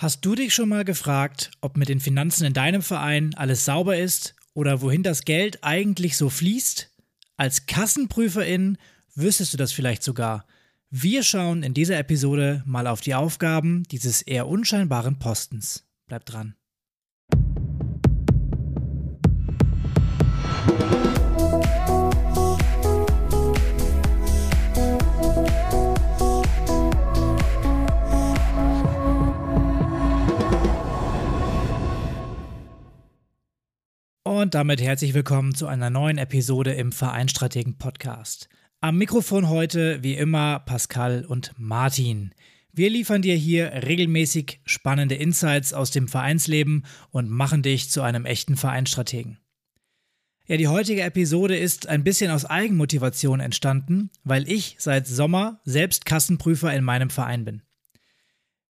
Hast du dich schon mal gefragt, ob mit den Finanzen in deinem Verein alles sauber ist oder wohin das Geld eigentlich so fließt? Als Kassenprüferin wüsstest du das vielleicht sogar. Wir schauen in dieser Episode mal auf die Aufgaben dieses eher unscheinbaren Postens. Bleib dran. Und damit herzlich willkommen zu einer neuen Episode im Vereinstrategen Podcast. Am Mikrofon heute wie immer Pascal und Martin. Wir liefern dir hier regelmäßig spannende Insights aus dem Vereinsleben und machen dich zu einem echten Vereinstrategen. Ja, die heutige Episode ist ein bisschen aus Eigenmotivation entstanden, weil ich seit Sommer selbst Kassenprüfer in meinem Verein bin.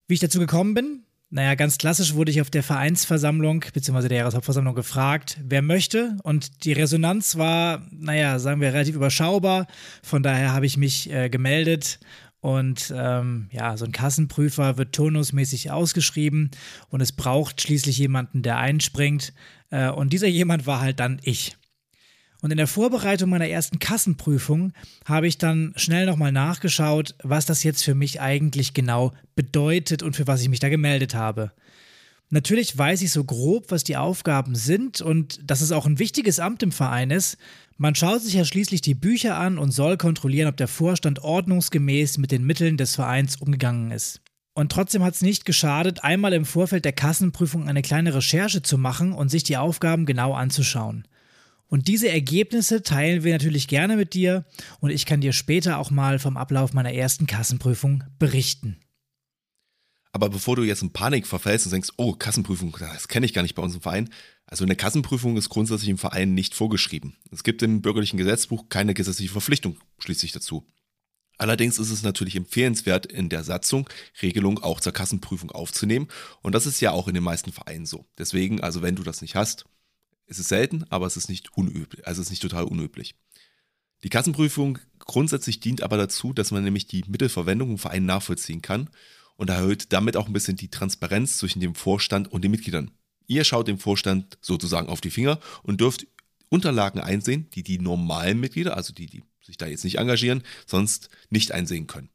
Wie ich dazu gekommen bin, naja, ganz klassisch wurde ich auf der Vereinsversammlung bzw. der Jahreshauptversammlung gefragt, wer möchte. Und die Resonanz war, naja, sagen wir, relativ überschaubar. Von daher habe ich mich äh, gemeldet. Und ähm, ja, so ein Kassenprüfer wird turnusmäßig ausgeschrieben und es braucht schließlich jemanden, der einspringt. Äh, und dieser jemand war halt dann ich. Und in der Vorbereitung meiner ersten Kassenprüfung habe ich dann schnell nochmal nachgeschaut, was das jetzt für mich eigentlich genau bedeutet und für was ich mich da gemeldet habe. Natürlich weiß ich so grob, was die Aufgaben sind und dass es auch ein wichtiges Amt im Verein ist. Man schaut sich ja schließlich die Bücher an und soll kontrollieren, ob der Vorstand ordnungsgemäß mit den Mitteln des Vereins umgegangen ist. Und trotzdem hat es nicht geschadet, einmal im Vorfeld der Kassenprüfung eine kleine Recherche zu machen und sich die Aufgaben genau anzuschauen. Und diese Ergebnisse teilen wir natürlich gerne mit dir und ich kann dir später auch mal vom Ablauf meiner ersten Kassenprüfung berichten. Aber bevor du jetzt in Panik verfällst und denkst, oh, Kassenprüfung, das kenne ich gar nicht bei uns im Verein. Also eine Kassenprüfung ist grundsätzlich im Verein nicht vorgeschrieben. Es gibt im bürgerlichen Gesetzbuch keine gesetzliche Verpflichtung schließlich dazu. Allerdings ist es natürlich empfehlenswert, in der Satzung Regelung auch zur Kassenprüfung aufzunehmen. Und das ist ja auch in den meisten Vereinen so. Deswegen, also wenn du das nicht hast, es ist selten, aber es ist nicht unüblich, also es ist nicht total unüblich. Die Kassenprüfung grundsätzlich dient aber dazu, dass man nämlich die Mittelverwendung im Verein nachvollziehen kann und erhöht damit auch ein bisschen die Transparenz zwischen dem Vorstand und den Mitgliedern. Ihr schaut dem Vorstand sozusagen auf die Finger und dürft Unterlagen einsehen, die die normalen Mitglieder, also die, die sich da jetzt nicht engagieren, sonst nicht einsehen können.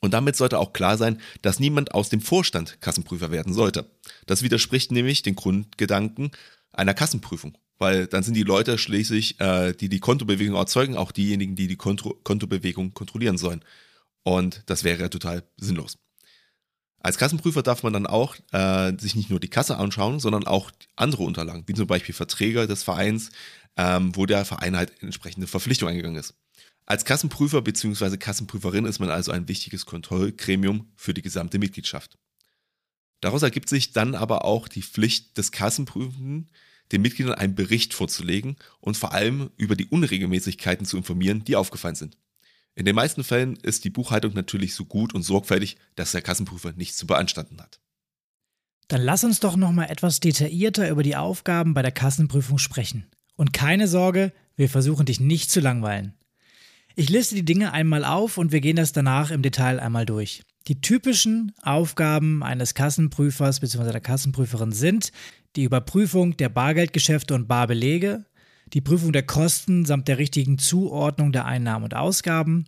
Und damit sollte auch klar sein, dass niemand aus dem Vorstand Kassenprüfer werden sollte. Das widerspricht nämlich den Grundgedanken einer Kassenprüfung. Weil dann sind die Leute schließlich, äh, die die Kontobewegung erzeugen, auch diejenigen, die die Konto Kontobewegung kontrollieren sollen. Und das wäre total sinnlos. Als Kassenprüfer darf man dann auch äh, sich nicht nur die Kasse anschauen, sondern auch andere Unterlagen, wie zum Beispiel Verträge des Vereins, ähm, wo der Verein halt entsprechende Verpflichtung eingegangen ist. Als Kassenprüfer bzw. Kassenprüferin ist man also ein wichtiges Kontrollgremium für die gesamte Mitgliedschaft. Daraus ergibt sich dann aber auch die Pflicht des Kassenprüfenden, den Mitgliedern einen Bericht vorzulegen und vor allem über die Unregelmäßigkeiten zu informieren, die aufgefallen sind. In den meisten Fällen ist die Buchhaltung natürlich so gut und sorgfältig, dass der Kassenprüfer nichts zu beanstanden hat. Dann lass uns doch noch mal etwas detaillierter über die Aufgaben bei der Kassenprüfung sprechen. Und keine Sorge, wir versuchen dich nicht zu langweilen. Ich liste die Dinge einmal auf und wir gehen das danach im Detail einmal durch. Die typischen Aufgaben eines Kassenprüfers bzw. der Kassenprüferin sind die Überprüfung der Bargeldgeschäfte und Barbelege, die Prüfung der Kosten samt der richtigen Zuordnung der Einnahmen und Ausgaben,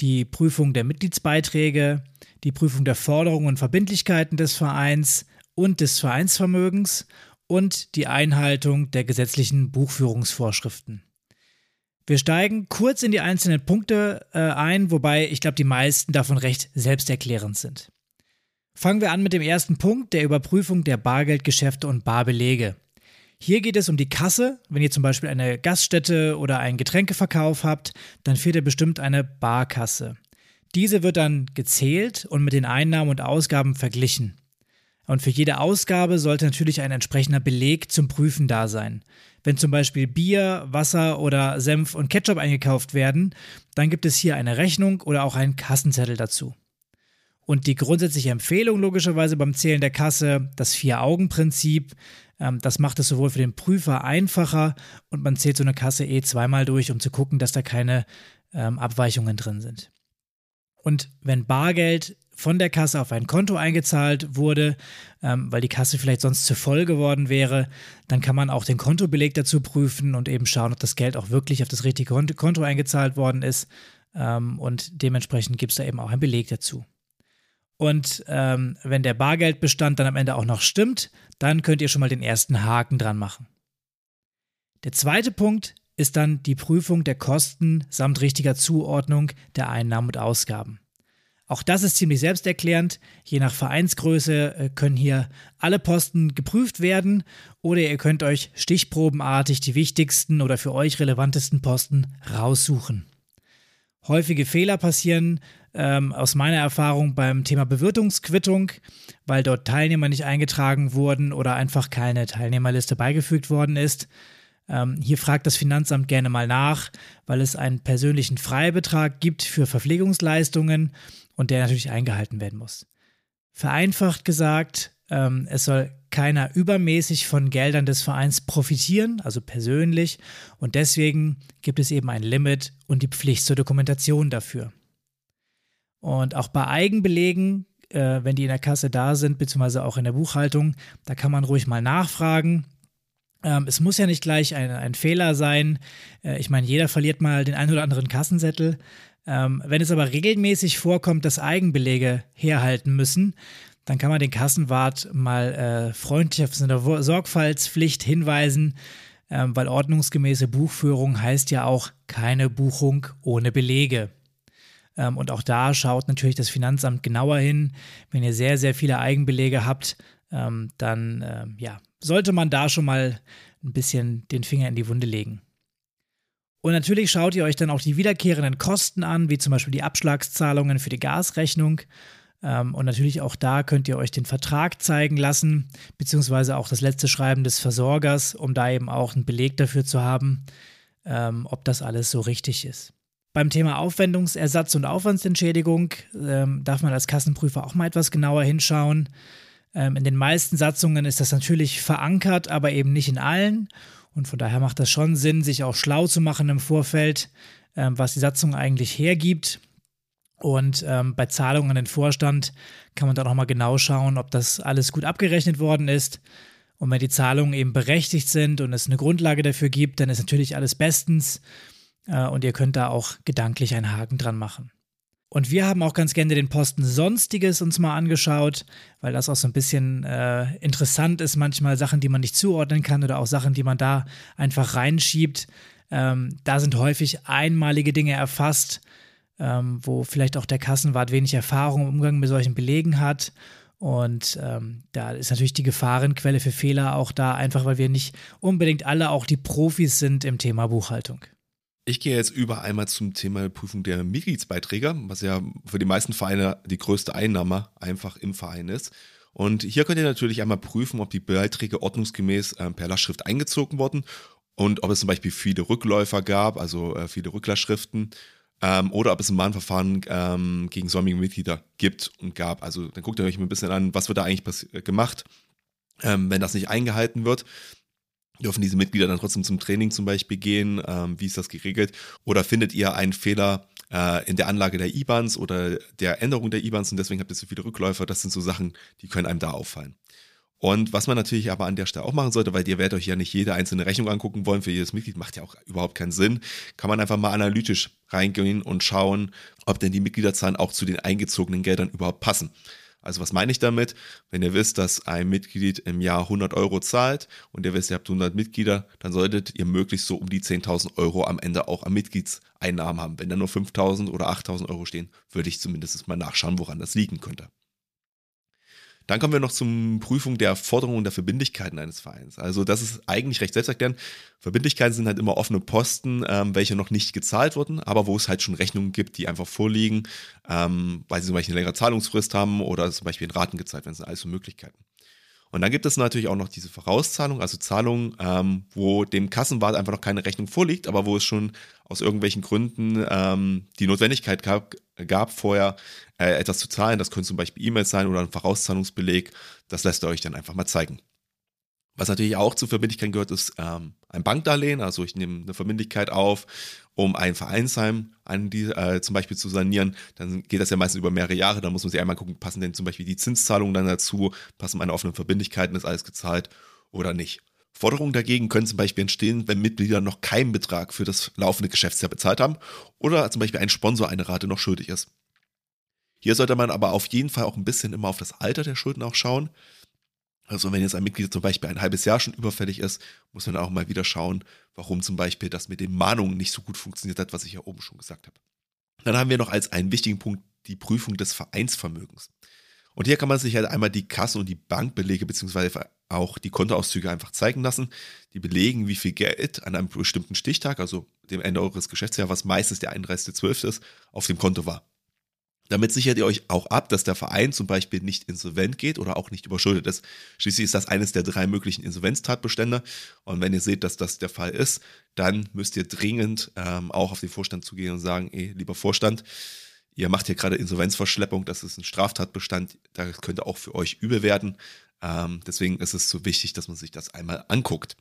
die Prüfung der Mitgliedsbeiträge, die Prüfung der Forderungen und Verbindlichkeiten des Vereins und des Vereinsvermögens und die Einhaltung der gesetzlichen Buchführungsvorschriften. Wir steigen kurz in die einzelnen Punkte äh, ein, wobei ich glaube, die meisten davon recht selbsterklärend sind. Fangen wir an mit dem ersten Punkt, der Überprüfung der Bargeldgeschäfte und Barbelege. Hier geht es um die Kasse. Wenn ihr zum Beispiel eine Gaststätte oder einen Getränkeverkauf habt, dann fehlt ihr bestimmt eine Barkasse. Diese wird dann gezählt und mit den Einnahmen und Ausgaben verglichen. Und für jede Ausgabe sollte natürlich ein entsprechender Beleg zum Prüfen da sein. Wenn zum Beispiel Bier, Wasser oder Senf und Ketchup eingekauft werden, dann gibt es hier eine Rechnung oder auch einen Kassenzettel dazu. Und die grundsätzliche Empfehlung logischerweise beim Zählen der Kasse, das Vier-Augen-Prinzip, ähm, das macht es sowohl für den Prüfer einfacher und man zählt so eine Kasse eh zweimal durch, um zu gucken, dass da keine ähm, Abweichungen drin sind. Und wenn Bargeld von der Kasse auf ein Konto eingezahlt wurde, ähm, weil die Kasse vielleicht sonst zu voll geworden wäre, dann kann man auch den Kontobeleg dazu prüfen und eben schauen, ob das Geld auch wirklich auf das richtige Konto eingezahlt worden ist. Ähm, und dementsprechend gibt es da eben auch einen Beleg dazu. Und ähm, wenn der Bargeldbestand dann am Ende auch noch stimmt, dann könnt ihr schon mal den ersten Haken dran machen. Der zweite Punkt ist dann die Prüfung der Kosten samt richtiger Zuordnung der Einnahmen und Ausgaben. Auch das ist ziemlich selbsterklärend. Je nach Vereinsgröße äh, können hier alle Posten geprüft werden oder ihr könnt euch stichprobenartig die wichtigsten oder für euch relevantesten Posten raussuchen. Häufige Fehler passieren ähm, aus meiner Erfahrung beim Thema Bewirtungsquittung, weil dort Teilnehmer nicht eingetragen wurden oder einfach keine Teilnehmerliste beigefügt worden ist. Ähm, hier fragt das Finanzamt gerne mal nach, weil es einen persönlichen Freibetrag gibt für Verpflegungsleistungen und der natürlich eingehalten werden muss. Vereinfacht gesagt, ähm, es soll keiner übermäßig von Geldern des Vereins profitieren, also persönlich, und deswegen gibt es eben ein Limit und die Pflicht zur Dokumentation dafür. Und auch bei Eigenbelegen, äh, wenn die in der Kasse da sind, beziehungsweise auch in der Buchhaltung, da kann man ruhig mal nachfragen. Ähm, es muss ja nicht gleich ein, ein Fehler sein. Äh, ich meine, jeder verliert mal den einen oder anderen Kassenzettel. Ähm, wenn es aber regelmäßig vorkommt, dass Eigenbelege herhalten müssen, dann kann man den Kassenwart mal äh, freundlich auf seine Sorgfaltspflicht hinweisen, ähm, weil ordnungsgemäße Buchführung heißt ja auch keine Buchung ohne Belege. Ähm, und auch da schaut natürlich das Finanzamt genauer hin. Wenn ihr sehr, sehr viele Eigenbelege habt, ähm, dann äh, ja, sollte man da schon mal ein bisschen den Finger in die Wunde legen. Und natürlich schaut ihr euch dann auch die wiederkehrenden Kosten an, wie zum Beispiel die Abschlagszahlungen für die Gasrechnung. Ähm, und natürlich auch da könnt ihr euch den Vertrag zeigen lassen, beziehungsweise auch das letzte Schreiben des Versorgers, um da eben auch einen Beleg dafür zu haben, ähm, ob das alles so richtig ist. Beim Thema Aufwendungsersatz und Aufwandsentschädigung ähm, darf man als Kassenprüfer auch mal etwas genauer hinschauen. Ähm, in den meisten Satzungen ist das natürlich verankert, aber eben nicht in allen. Und von daher macht das schon Sinn, sich auch schlau zu machen im Vorfeld, ähm, was die Satzung eigentlich hergibt. Und ähm, bei Zahlungen an den Vorstand kann man dann auch mal genau schauen, ob das alles gut abgerechnet worden ist. Und wenn die Zahlungen eben berechtigt sind und es eine Grundlage dafür gibt, dann ist natürlich alles bestens. Äh, und ihr könnt da auch gedanklich einen Haken dran machen. Und wir haben auch ganz gerne den Posten Sonstiges uns mal angeschaut, weil das auch so ein bisschen äh, interessant ist, manchmal Sachen, die man nicht zuordnen kann oder auch Sachen, die man da einfach reinschiebt. Ähm, da sind häufig einmalige Dinge erfasst, ähm, wo vielleicht auch der Kassenwart wenig Erfahrung im Umgang mit solchen Belegen hat. Und ähm, da ist natürlich die Gefahrenquelle für Fehler auch da, einfach weil wir nicht unbedingt alle auch die Profis sind im Thema Buchhaltung. Ich gehe jetzt über einmal zum Thema Prüfung der Mitgliedsbeiträge, was ja für die meisten Vereine die größte Einnahme einfach im Verein ist. Und hier könnt ihr natürlich einmal prüfen, ob die Beiträge ordnungsgemäß äh, per Lastschrift eingezogen wurden und ob es zum Beispiel viele Rückläufer gab, also äh, viele Rücklastschriften, ähm, oder ob es ein Mahnverfahren ähm, gegen säumige Mitglieder gibt und gab. Also dann guckt ihr euch mal ein bisschen an, was wird da eigentlich äh, gemacht, ähm, wenn das nicht eingehalten wird dürfen diese Mitglieder dann trotzdem zum Training zum Beispiel gehen? Ähm, wie ist das geregelt? Oder findet ihr einen Fehler äh, in der Anlage der IBANs oder der Änderung der IBANs und deswegen habt ihr so viele Rückläufer? Das sind so Sachen, die können einem da auffallen. Und was man natürlich aber an der Stelle auch machen sollte, weil ihr werdet euch ja nicht jede einzelne Rechnung angucken wollen für jedes Mitglied, macht ja auch überhaupt keinen Sinn, kann man einfach mal analytisch reingehen und schauen, ob denn die Mitgliederzahlen auch zu den eingezogenen Geldern überhaupt passen. Also was meine ich damit? Wenn ihr wisst, dass ein Mitglied im Jahr 100 Euro zahlt und ihr wisst, ihr habt 100 Mitglieder, dann solltet ihr möglichst so um die 10.000 Euro am Ende auch an Mitgliedseinnahmen haben. Wenn da nur 5.000 oder 8.000 Euro stehen, würde ich zumindest mal nachschauen, woran das liegen könnte. Dann kommen wir noch zum Prüfung der Forderungen der Verbindlichkeiten eines Vereins. Also das ist eigentlich recht selbsterklärend. Verbindlichkeiten sind halt immer offene Posten, ähm, welche noch nicht gezahlt wurden, aber wo es halt schon Rechnungen gibt, die einfach vorliegen, ähm, weil sie zum Beispiel eine längere Zahlungsfrist haben oder zum Beispiel in Raten gezahlt werden. Das sind alles so Möglichkeiten. Und dann gibt es natürlich auch noch diese Vorauszahlung, also Zahlungen, ähm, wo dem Kassenwart einfach noch keine Rechnung vorliegt, aber wo es schon aus irgendwelchen Gründen ähm, die Notwendigkeit gab, gab vorher äh, etwas zu zahlen. Das können zum Beispiel E-Mails sein oder ein Vorauszahlungsbeleg. Das lässt ihr euch dann einfach mal zeigen. Was natürlich auch zur Verbindlichkeit gehört, ist ähm, ein Bankdarlehen. Also ich nehme eine Verbindlichkeit auf um ein Vereinsheim an die, äh, zum Beispiel zu sanieren, dann geht das ja meistens über mehrere Jahre. Da muss man sich einmal gucken, passen denn zum Beispiel die Zinszahlungen dann dazu, passen meine offenen Verbindlichkeiten, ist alles gezahlt oder nicht. Forderungen dagegen können zum Beispiel entstehen, wenn Mitglieder noch keinen Betrag für das laufende Geschäftsjahr bezahlt haben oder zum Beispiel ein Sponsor eine Rate noch schuldig ist. Hier sollte man aber auf jeden Fall auch ein bisschen immer auf das Alter der Schulden auch schauen. Also wenn jetzt ein Mitglied zum Beispiel ein halbes Jahr schon überfällig ist, muss man auch mal wieder schauen, warum zum Beispiel das mit den Mahnungen nicht so gut funktioniert hat, was ich ja oben schon gesagt habe. Dann haben wir noch als einen wichtigen Punkt die Prüfung des Vereinsvermögens. Und hier kann man sich halt einmal die Kasse- und die Bankbelege beziehungsweise auch die Kontoauszüge einfach zeigen lassen. Die belegen, wie viel Geld an einem bestimmten Stichtag, also dem Ende eures Geschäftsjahres, was meistens der 31.12. ist, auf dem Konto war. Damit sichert ihr euch auch ab, dass der Verein zum Beispiel nicht insolvent geht oder auch nicht überschuldet ist. Schließlich ist das eines der drei möglichen Insolvenztatbestände. Und wenn ihr seht, dass das der Fall ist, dann müsst ihr dringend ähm, auch auf den Vorstand zugehen und sagen, ey, lieber Vorstand, ihr macht hier gerade Insolvenzverschleppung, das ist ein Straftatbestand, das könnte auch für euch übel werden. Ähm, deswegen ist es so wichtig, dass man sich das einmal anguckt.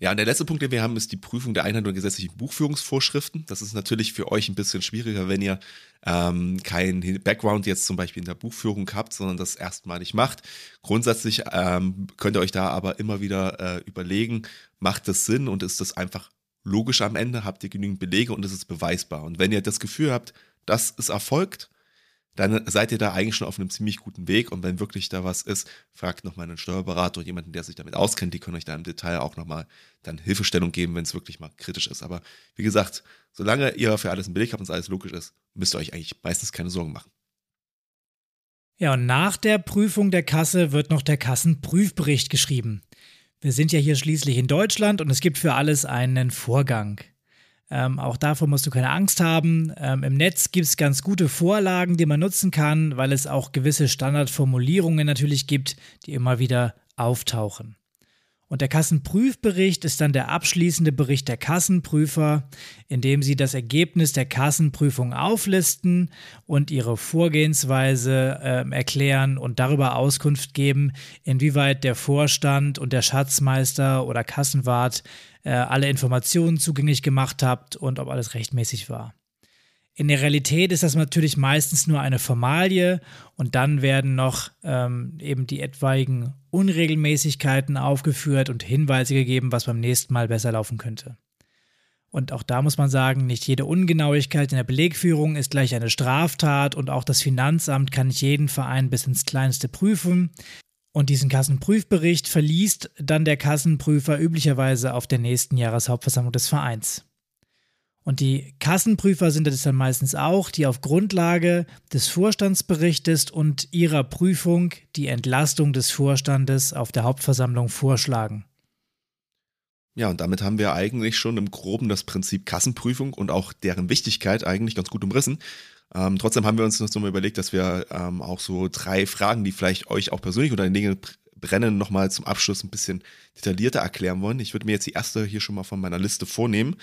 Ja, und der letzte Punkt, den wir haben, ist die Prüfung der Einheit und gesetzlichen Buchführungsvorschriften. Das ist natürlich für euch ein bisschen schwieriger, wenn ihr ähm, keinen Background jetzt zum Beispiel in der Buchführung habt, sondern das erstmalig macht. Grundsätzlich ähm, könnt ihr euch da aber immer wieder äh, überlegen, macht das Sinn und ist das einfach logisch am Ende? Habt ihr genügend Belege und ist es beweisbar? Und wenn ihr das Gefühl habt, das ist erfolgt, dann seid ihr da eigentlich schon auf einem ziemlich guten Weg. Und wenn wirklich da was ist, fragt nochmal einen Steuerberater oder jemanden, der sich damit auskennt. Die können euch da im Detail auch nochmal dann Hilfestellung geben, wenn es wirklich mal kritisch ist. Aber wie gesagt, solange ihr für alles einen Beleg habt und es alles logisch ist, müsst ihr euch eigentlich meistens keine Sorgen machen. Ja, und nach der Prüfung der Kasse wird noch der Kassenprüfbericht geschrieben. Wir sind ja hier schließlich in Deutschland und es gibt für alles einen Vorgang. Ähm, auch davor musst du keine Angst haben. Ähm, Im Netz gibt es ganz gute Vorlagen, die man nutzen kann, weil es auch gewisse Standardformulierungen natürlich gibt, die immer wieder auftauchen. Und der Kassenprüfbericht ist dann der abschließende Bericht der Kassenprüfer, in dem sie das Ergebnis der Kassenprüfung auflisten und ihre Vorgehensweise äh, erklären und darüber Auskunft geben, inwieweit der Vorstand und der Schatzmeister oder Kassenwart äh, alle Informationen zugänglich gemacht habt und ob alles rechtmäßig war. In der Realität ist das natürlich meistens nur eine Formalie und dann werden noch ähm, eben die etwaigen Unregelmäßigkeiten aufgeführt und Hinweise gegeben, was beim nächsten Mal besser laufen könnte. Und auch da muss man sagen, nicht jede Ungenauigkeit in der Belegführung ist gleich eine Straftat und auch das Finanzamt kann nicht jeden Verein bis ins Kleinste prüfen. Und diesen Kassenprüfbericht verliest dann der Kassenprüfer üblicherweise auf der nächsten Jahreshauptversammlung des Vereins. Und die Kassenprüfer sind es dann meistens auch, die auf Grundlage des Vorstandsberichtes und ihrer Prüfung die Entlastung des Vorstandes auf der Hauptversammlung vorschlagen. Ja, und damit haben wir eigentlich schon im Groben das Prinzip Kassenprüfung und auch deren Wichtigkeit eigentlich ganz gut umrissen. Ähm, trotzdem haben wir uns noch mal überlegt, dass wir ähm, auch so drei Fragen, die vielleicht euch auch persönlich oder in Dinge brennen, nochmal zum Abschluss ein bisschen detaillierter erklären wollen. Ich würde mir jetzt die erste hier schon mal von meiner Liste vornehmen.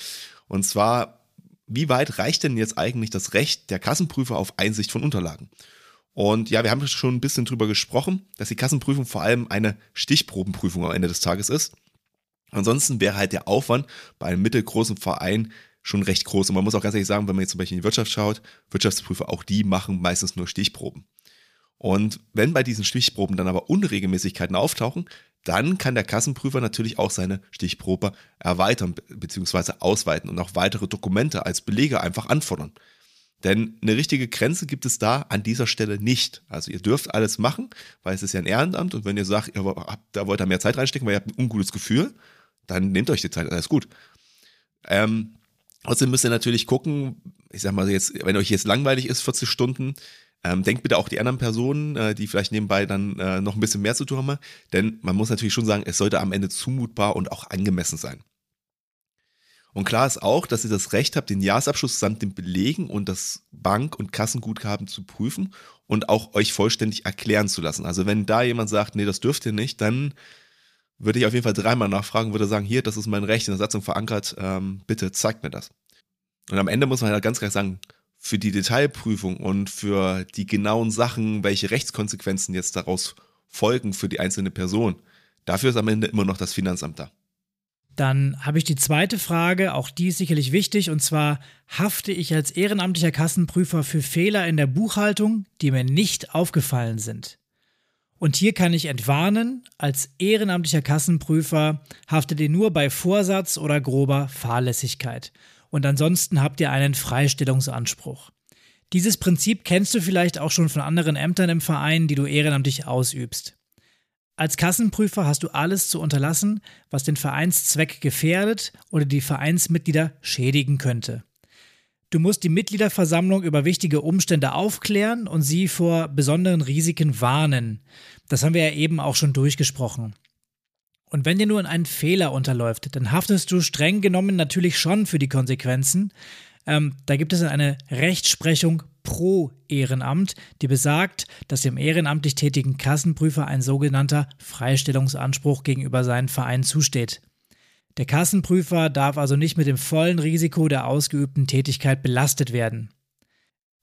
Und zwar, wie weit reicht denn jetzt eigentlich das Recht der Kassenprüfer auf Einsicht von Unterlagen? Und ja, wir haben schon ein bisschen drüber gesprochen, dass die Kassenprüfung vor allem eine Stichprobenprüfung am Ende des Tages ist. Ansonsten wäre halt der Aufwand bei einem mittelgroßen Verein schon recht groß. Und man muss auch ganz ehrlich sagen, wenn man jetzt zum Beispiel in die Wirtschaft schaut, Wirtschaftsprüfer, auch die machen meistens nur Stichproben. Und wenn bei diesen Stichproben dann aber Unregelmäßigkeiten auftauchen, dann kann der Kassenprüfer natürlich auch seine Stichprobe erweitern bzw. ausweiten und auch weitere Dokumente als Belege einfach anfordern. Denn eine richtige Grenze gibt es da an dieser Stelle nicht. Also ihr dürft alles machen, weil es ist ja ein Ehrenamt und wenn ihr sagt, ihr habt, da wollt ihr mehr Zeit reinstecken, weil ihr habt ein ungutes Gefühl, dann nehmt euch die Zeit, alles gut. Ähm, Trotzdem müsst ihr natürlich gucken, ich sag mal jetzt, wenn euch jetzt langweilig ist, 40 Stunden, ähm, denkt bitte auch die anderen Personen, äh, die vielleicht nebenbei dann äh, noch ein bisschen mehr zu tun haben, denn man muss natürlich schon sagen, es sollte am Ende zumutbar und auch angemessen sein. Und klar ist auch, dass ihr das Recht habt, den Jahresabschluss samt den Belegen und das Bank- und Kassenguthaben zu prüfen und auch euch vollständig erklären zu lassen. Also wenn da jemand sagt, nee, das dürft ihr nicht, dann würde ich auf jeden Fall dreimal nachfragen, würde sagen, hier, das ist mein Recht in der Satzung verankert, ähm, bitte zeigt mir das. Und am Ende muss man halt ganz klar sagen, für die Detailprüfung und für die genauen Sachen, welche Rechtskonsequenzen jetzt daraus folgen für die einzelne Person, dafür ist am Ende immer noch das Finanzamt da. Dann habe ich die zweite Frage, auch die ist sicherlich wichtig, und zwar hafte ich als ehrenamtlicher Kassenprüfer für Fehler in der Buchhaltung, die mir nicht aufgefallen sind. Und hier kann ich entwarnen, als ehrenamtlicher Kassenprüfer haftet ihr nur bei Vorsatz oder grober Fahrlässigkeit. Und ansonsten habt ihr einen Freistellungsanspruch. Dieses Prinzip kennst du vielleicht auch schon von anderen Ämtern im Verein, die du ehrenamtlich ausübst. Als Kassenprüfer hast du alles zu unterlassen, was den Vereinszweck gefährdet oder die Vereinsmitglieder schädigen könnte. Du musst die Mitgliederversammlung über wichtige Umstände aufklären und sie vor besonderen Risiken warnen. Das haben wir ja eben auch schon durchgesprochen. Und wenn dir nur ein Fehler unterläuft, dann haftest du streng genommen natürlich schon für die Konsequenzen. Ähm, da gibt es eine Rechtsprechung pro Ehrenamt, die besagt, dass dem ehrenamtlich tätigen Kassenprüfer ein sogenannter Freistellungsanspruch gegenüber seinem Verein zusteht. Der Kassenprüfer darf also nicht mit dem vollen Risiko der ausgeübten Tätigkeit belastet werden.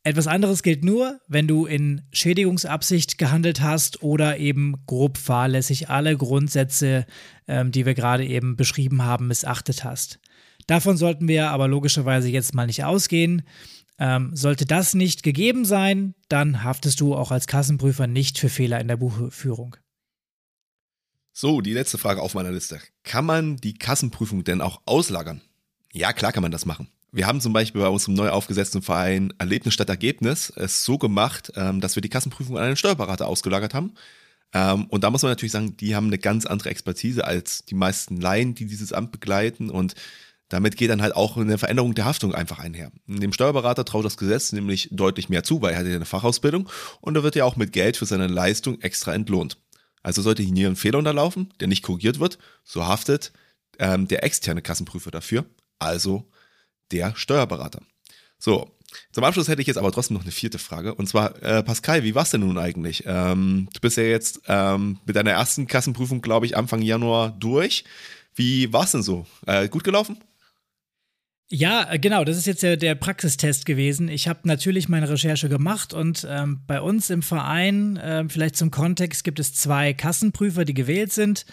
Etwas anderes gilt nur, wenn du in Schädigungsabsicht gehandelt hast oder eben grob fahrlässig alle Grundsätze, ähm, die wir gerade eben beschrieben haben, missachtet hast. Davon sollten wir aber logischerweise jetzt mal nicht ausgehen. Ähm, sollte das nicht gegeben sein, dann haftest du auch als Kassenprüfer nicht für Fehler in der Buchführung. So, die letzte Frage auf meiner Liste. Kann man die Kassenprüfung denn auch auslagern? Ja, klar kann man das machen. Wir haben zum Beispiel bei unserem neu aufgesetzten Verein Erlebnis statt Ergebnis es so gemacht, ähm, dass wir die Kassenprüfung an einen Steuerberater ausgelagert haben. Ähm, und da muss man natürlich sagen, die haben eine ganz andere Expertise als die meisten Laien, die dieses Amt begleiten. Und damit geht dann halt auch eine Veränderung der Haftung einfach einher. Dem Steuerberater traut das Gesetz nämlich deutlich mehr zu, weil er hat ja eine Fachausbildung und er wird ja auch mit Geld für seine Leistung extra entlohnt. Also sollte hier ein Fehler unterlaufen, der nicht korrigiert wird, so haftet ähm, der externe Kassenprüfer dafür, also der Steuerberater. So, zum Abschluss hätte ich jetzt aber trotzdem noch eine vierte Frage. Und zwar, äh, Pascal, wie war's denn nun eigentlich? Ähm, du bist ja jetzt ähm, mit deiner ersten Kassenprüfung, glaube ich, Anfang Januar durch. Wie war's denn so? Äh, gut gelaufen? Ja, äh, genau, das ist jetzt der, der Praxistest gewesen. Ich habe natürlich meine Recherche gemacht und ähm, bei uns im Verein, äh, vielleicht zum Kontext, gibt es zwei Kassenprüfer, die gewählt sind.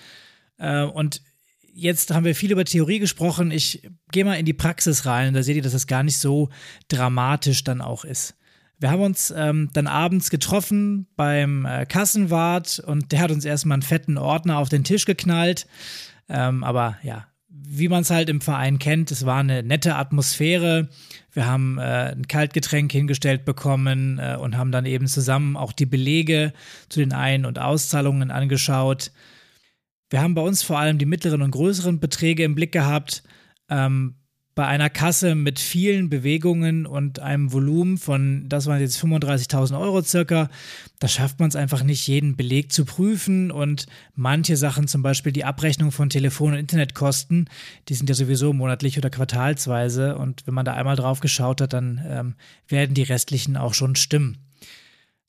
Äh, und jetzt haben wir viel über Theorie gesprochen. Ich gehe mal in die Praxis rein. Da seht ihr, dass das gar nicht so dramatisch dann auch ist. Wir haben uns ähm, dann abends getroffen beim äh, Kassenwart und der hat uns erstmal einen fetten Ordner auf den Tisch geknallt. Ähm, aber ja, wie man es halt im Verein kennt, es war eine nette Atmosphäre. Wir haben äh, ein Kaltgetränk hingestellt bekommen äh, und haben dann eben zusammen auch die Belege zu den Ein- und Auszahlungen angeschaut. Wir haben bei uns vor allem die mittleren und größeren Beträge im Blick gehabt. Ähm, bei einer Kasse mit vielen Bewegungen und einem Volumen von, das waren jetzt 35.000 Euro circa, da schafft man es einfach nicht, jeden Beleg zu prüfen und manche Sachen, zum Beispiel die Abrechnung von Telefon- und Internetkosten, die sind ja sowieso monatlich oder quartalsweise und wenn man da einmal drauf geschaut hat, dann ähm, werden die restlichen auch schon stimmen.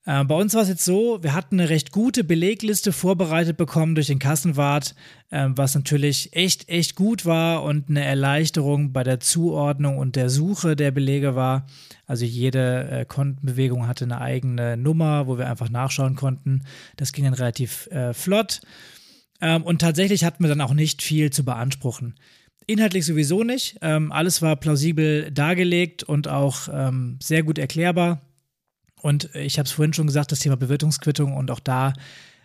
Äh, bei uns war es jetzt so, wir hatten eine recht gute Belegliste vorbereitet bekommen durch den Kassenwart, äh, was natürlich echt, echt gut war und eine Erleichterung bei der Zuordnung und der Suche der Belege war. Also jede äh, Kontenbewegung hatte eine eigene Nummer, wo wir einfach nachschauen konnten. Das ging dann relativ äh, flott. Ähm, und tatsächlich hatten wir dann auch nicht viel zu beanspruchen. Inhaltlich sowieso nicht. Ähm, alles war plausibel dargelegt und auch ähm, sehr gut erklärbar. Und ich habe es vorhin schon gesagt, das Thema Bewirtungsquittung und auch da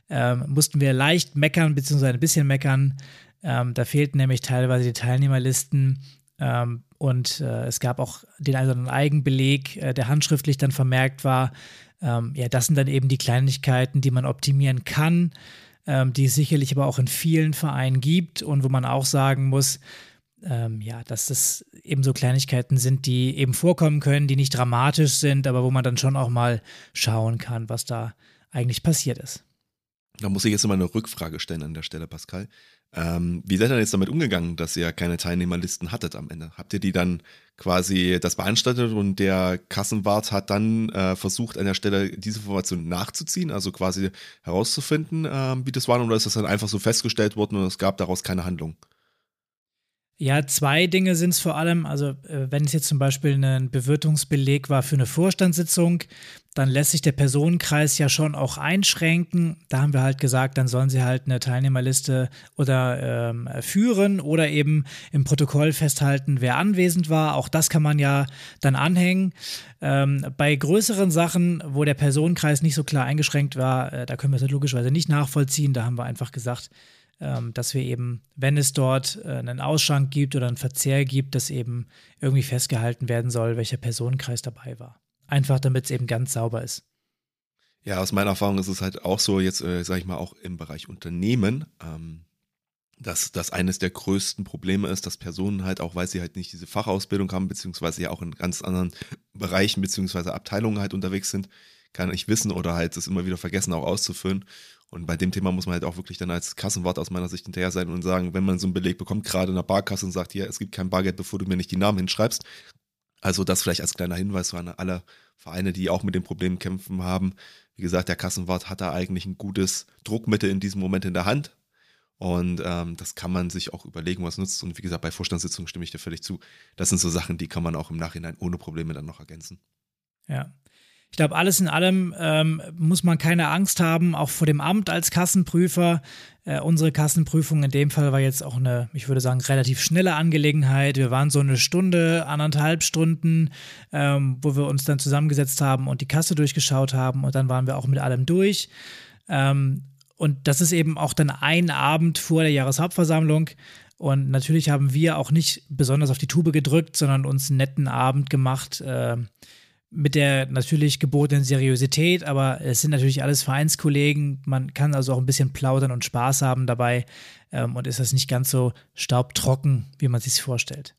ähm, mussten wir leicht meckern, beziehungsweise ein bisschen meckern. Ähm, da fehlten nämlich teilweise die Teilnehmerlisten ähm, und äh, es gab auch den einen Eigenbeleg, äh, der handschriftlich dann vermerkt war. Ähm, ja, das sind dann eben die Kleinigkeiten, die man optimieren kann, ähm, die es sicherlich aber auch in vielen Vereinen gibt und wo man auch sagen muss, ähm, ja, dass das eben so Kleinigkeiten sind, die eben vorkommen können, die nicht dramatisch sind, aber wo man dann schon auch mal schauen kann, was da eigentlich passiert ist. Da muss ich jetzt mal eine Rückfrage stellen an der Stelle, Pascal. Ähm, wie seid ihr denn jetzt damit umgegangen, dass ihr keine Teilnehmerlisten hattet am Ende? Habt ihr die dann quasi das beanstandet und der Kassenwart hat dann äh, versucht, an der Stelle diese Information nachzuziehen, also quasi herauszufinden, äh, wie das war, oder ist das dann einfach so festgestellt worden und es gab daraus keine Handlung? Ja, zwei Dinge sind es vor allem. Also, äh, wenn es jetzt zum Beispiel ein Bewirtungsbeleg war für eine Vorstandssitzung, dann lässt sich der Personenkreis ja schon auch einschränken. Da haben wir halt gesagt, dann sollen sie halt eine Teilnehmerliste oder ähm, führen oder eben im Protokoll festhalten, wer anwesend war. Auch das kann man ja dann anhängen. Ähm, bei größeren Sachen, wo der Personenkreis nicht so klar eingeschränkt war, äh, da können wir es logischerweise nicht nachvollziehen. Da haben wir einfach gesagt, ähm, dass wir eben, wenn es dort äh, einen Ausschank gibt oder einen Verzehr gibt, dass eben irgendwie festgehalten werden soll, welcher Personenkreis dabei war. Einfach damit es eben ganz sauber ist. Ja, aus meiner Erfahrung ist es halt auch so, jetzt äh, sage ich mal auch im Bereich Unternehmen, ähm, dass das eines der größten Probleme ist, dass Personen halt auch, weil sie halt nicht diese Fachausbildung haben, beziehungsweise ja auch in ganz anderen Bereichen beziehungsweise Abteilungen halt unterwegs sind, gar nicht wissen oder halt es immer wieder vergessen auch auszufüllen. Und bei dem Thema muss man halt auch wirklich dann als Kassenwart aus meiner Sicht hinterher sein und sagen, wenn man so einen Beleg bekommt, gerade in der Barkasse und sagt, ja, es gibt kein Bargeld, bevor du mir nicht die Namen hinschreibst. Also das vielleicht als kleiner Hinweis an alle Vereine, die auch mit den Problemen kämpfen haben. Wie gesagt, der Kassenwart hat da eigentlich ein gutes Druckmittel in diesem Moment in der Hand. Und ähm, das kann man sich auch überlegen, was nutzt. Und wie gesagt, bei Vorstandssitzungen stimme ich dir völlig zu. Das sind so Sachen, die kann man auch im Nachhinein ohne Probleme dann noch ergänzen. Ja, ich glaube, alles in allem ähm, muss man keine Angst haben, auch vor dem Amt als Kassenprüfer. Äh, unsere Kassenprüfung in dem Fall war jetzt auch eine, ich würde sagen, relativ schnelle Angelegenheit. Wir waren so eine Stunde, anderthalb Stunden, ähm, wo wir uns dann zusammengesetzt haben und die Kasse durchgeschaut haben und dann waren wir auch mit allem durch. Ähm, und das ist eben auch dann ein Abend vor der Jahreshauptversammlung. Und natürlich haben wir auch nicht besonders auf die Tube gedrückt, sondern uns einen netten Abend gemacht. Äh, mit der natürlich gebotenen Seriosität, aber es sind natürlich alles Vereinskollegen. Man kann also auch ein bisschen plaudern und Spaß haben dabei ähm, und ist das nicht ganz so staubtrocken, wie man sich vorstellt.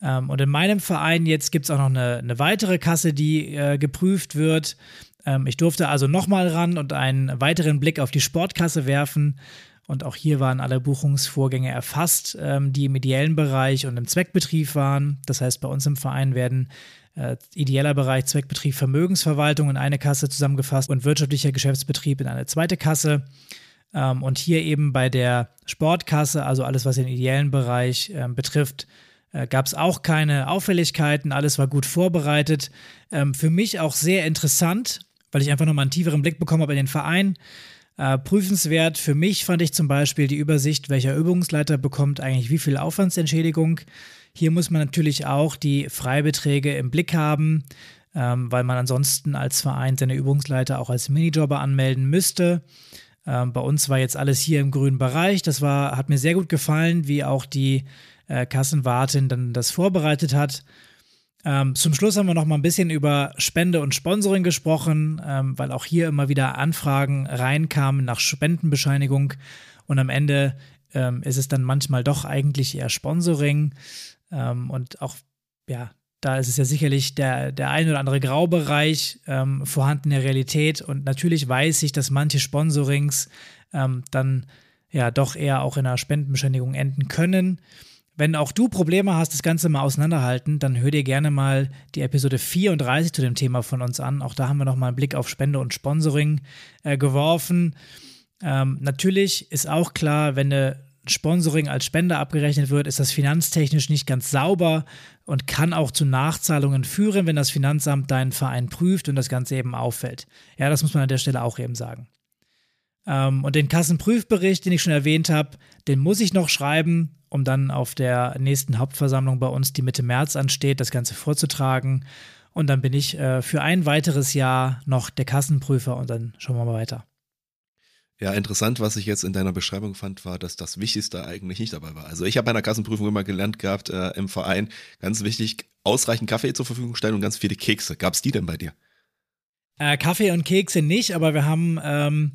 Ähm, und in meinem Verein jetzt gibt es auch noch eine, eine, weitere Kasse, die äh, geprüft wird. Ähm, ich durfte also nochmal ran und einen weiteren Blick auf die Sportkasse werfen. Und auch hier waren alle Buchungsvorgänge erfasst, ähm, die im ideellen Bereich und im Zweckbetrieb waren. Das heißt, bei uns im Verein werden äh, ideeller Bereich Zweckbetrieb Vermögensverwaltung in eine Kasse zusammengefasst und wirtschaftlicher Geschäftsbetrieb in eine zweite Kasse. Ähm, und hier eben bei der Sportkasse, also alles, was den ideellen Bereich äh, betrifft, äh, gab es auch keine Auffälligkeiten. Alles war gut vorbereitet. Ähm, für mich auch sehr interessant, weil ich einfach nochmal einen tieferen Blick bekommen habe in den Verein. Äh, prüfenswert für mich fand ich zum Beispiel die Übersicht, welcher Übungsleiter bekommt eigentlich wie viel Aufwandsentschädigung. Hier muss man natürlich auch die Freibeträge im Blick haben, ähm, weil man ansonsten als Verein seine Übungsleiter auch als Minijobber anmelden müsste. Ähm, bei uns war jetzt alles hier im grünen Bereich. Das war, hat mir sehr gut gefallen, wie auch die äh, Kassenwartin dann das vorbereitet hat. Ähm, zum Schluss haben wir noch mal ein bisschen über Spende und Sponsoring gesprochen, ähm, weil auch hier immer wieder Anfragen reinkamen nach Spendenbescheinigung und am Ende ähm, ist es dann manchmal doch eigentlich eher Sponsoring. Ähm, und auch, ja, da ist es ja sicherlich der, der ein oder andere Graubereich ähm, vorhanden in der Realität. Und natürlich weiß ich, dass manche Sponsorings ähm, dann ja doch eher auch in einer Spendenbeschädigung enden können. Wenn auch du Probleme hast, das Ganze mal auseinanderhalten, dann hör dir gerne mal die Episode 34 zu dem Thema von uns an. Auch da haben wir nochmal einen Blick auf Spende und Sponsoring äh, geworfen. Ähm, natürlich ist auch klar, wenn eine Sponsoring als Spende abgerechnet wird, ist das finanztechnisch nicht ganz sauber und kann auch zu Nachzahlungen führen, wenn das Finanzamt deinen Verein prüft und das Ganze eben auffällt. Ja, das muss man an der Stelle auch eben sagen. Ähm, und den Kassenprüfbericht, den ich schon erwähnt habe, den muss ich noch schreiben, um dann auf der nächsten Hauptversammlung bei uns, die Mitte März ansteht, das Ganze vorzutragen. Und dann bin ich äh, für ein weiteres Jahr noch der Kassenprüfer und dann schauen wir mal weiter. Ja, interessant, was ich jetzt in deiner Beschreibung fand, war, dass das Wichtigste eigentlich nicht dabei war. Also ich habe bei einer Kassenprüfung immer gelernt gehabt äh, im Verein, ganz wichtig, ausreichend Kaffee zur Verfügung stellen und ganz viele Kekse. Gab es die denn bei dir? Äh, Kaffee und Kekse nicht, aber wir haben, ähm,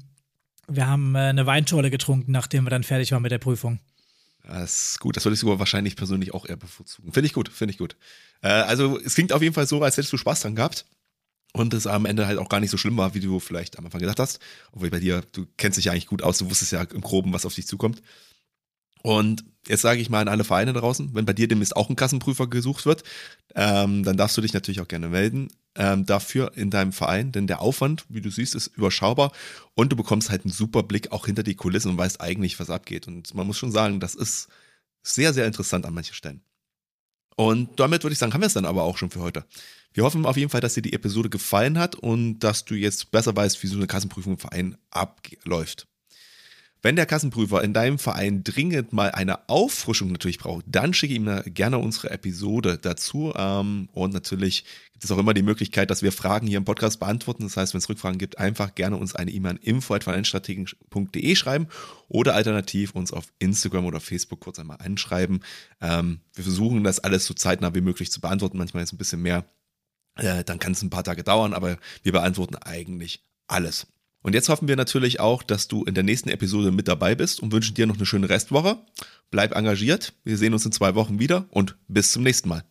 wir haben äh, eine Weinschorle getrunken, nachdem wir dann fertig waren mit der Prüfung. Das ist gut, das würde ich sogar wahrscheinlich persönlich auch eher bevorzugen. Finde ich gut, finde ich gut. Äh, also es klingt auf jeden Fall so, als hättest du Spaß dran gehabt und es am Ende halt auch gar nicht so schlimm war, wie du vielleicht am Anfang gedacht hast. Obwohl bei dir, du kennst dich ja eigentlich gut aus, du wusstest ja im Groben, was auf dich zukommt. Und jetzt sage ich mal an alle Vereine draußen, wenn bei dir demnächst auch ein Kassenprüfer gesucht wird, ähm, dann darfst du dich natürlich auch gerne melden ähm, dafür in deinem Verein, denn der Aufwand, wie du siehst, ist überschaubar und du bekommst halt einen super Blick auch hinter die Kulissen und weißt eigentlich, was abgeht. Und man muss schon sagen, das ist Sehr, sehr interessant an manchen Stellen. Und damit würde ich sagen, haben wir es dann aber auch schon für heute. Wir hoffen auf jeden Fall, dass dir die Episode gefallen hat und dass du jetzt besser weißt, wie so eine Kassenprüfung im Verein abläuft. Wenn der Kassenprüfer in deinem Verein dringend mal eine Auffrischung natürlich braucht, dann schicke ihm gerne unsere Episode dazu. Ähm, und natürlich gibt es auch immer die Möglichkeit, dass wir Fragen hier im Podcast beantworten. Das heißt, wenn es Rückfragen gibt, einfach gerne uns eine E-Mail an info.vereinstrategen.de schreiben oder alternativ uns auf Instagram oder Facebook kurz einmal anschreiben. Ähm, wir versuchen das alles so zeitnah wie möglich zu beantworten. Manchmal ist es ein bisschen mehr. Äh, dann kann es ein paar Tage dauern, aber wir beantworten eigentlich alles. Und jetzt hoffen wir natürlich auch, dass du in der nächsten Episode mit dabei bist und wünschen dir noch eine schöne Restwoche. Bleib engagiert. Wir sehen uns in zwei Wochen wieder und bis zum nächsten Mal.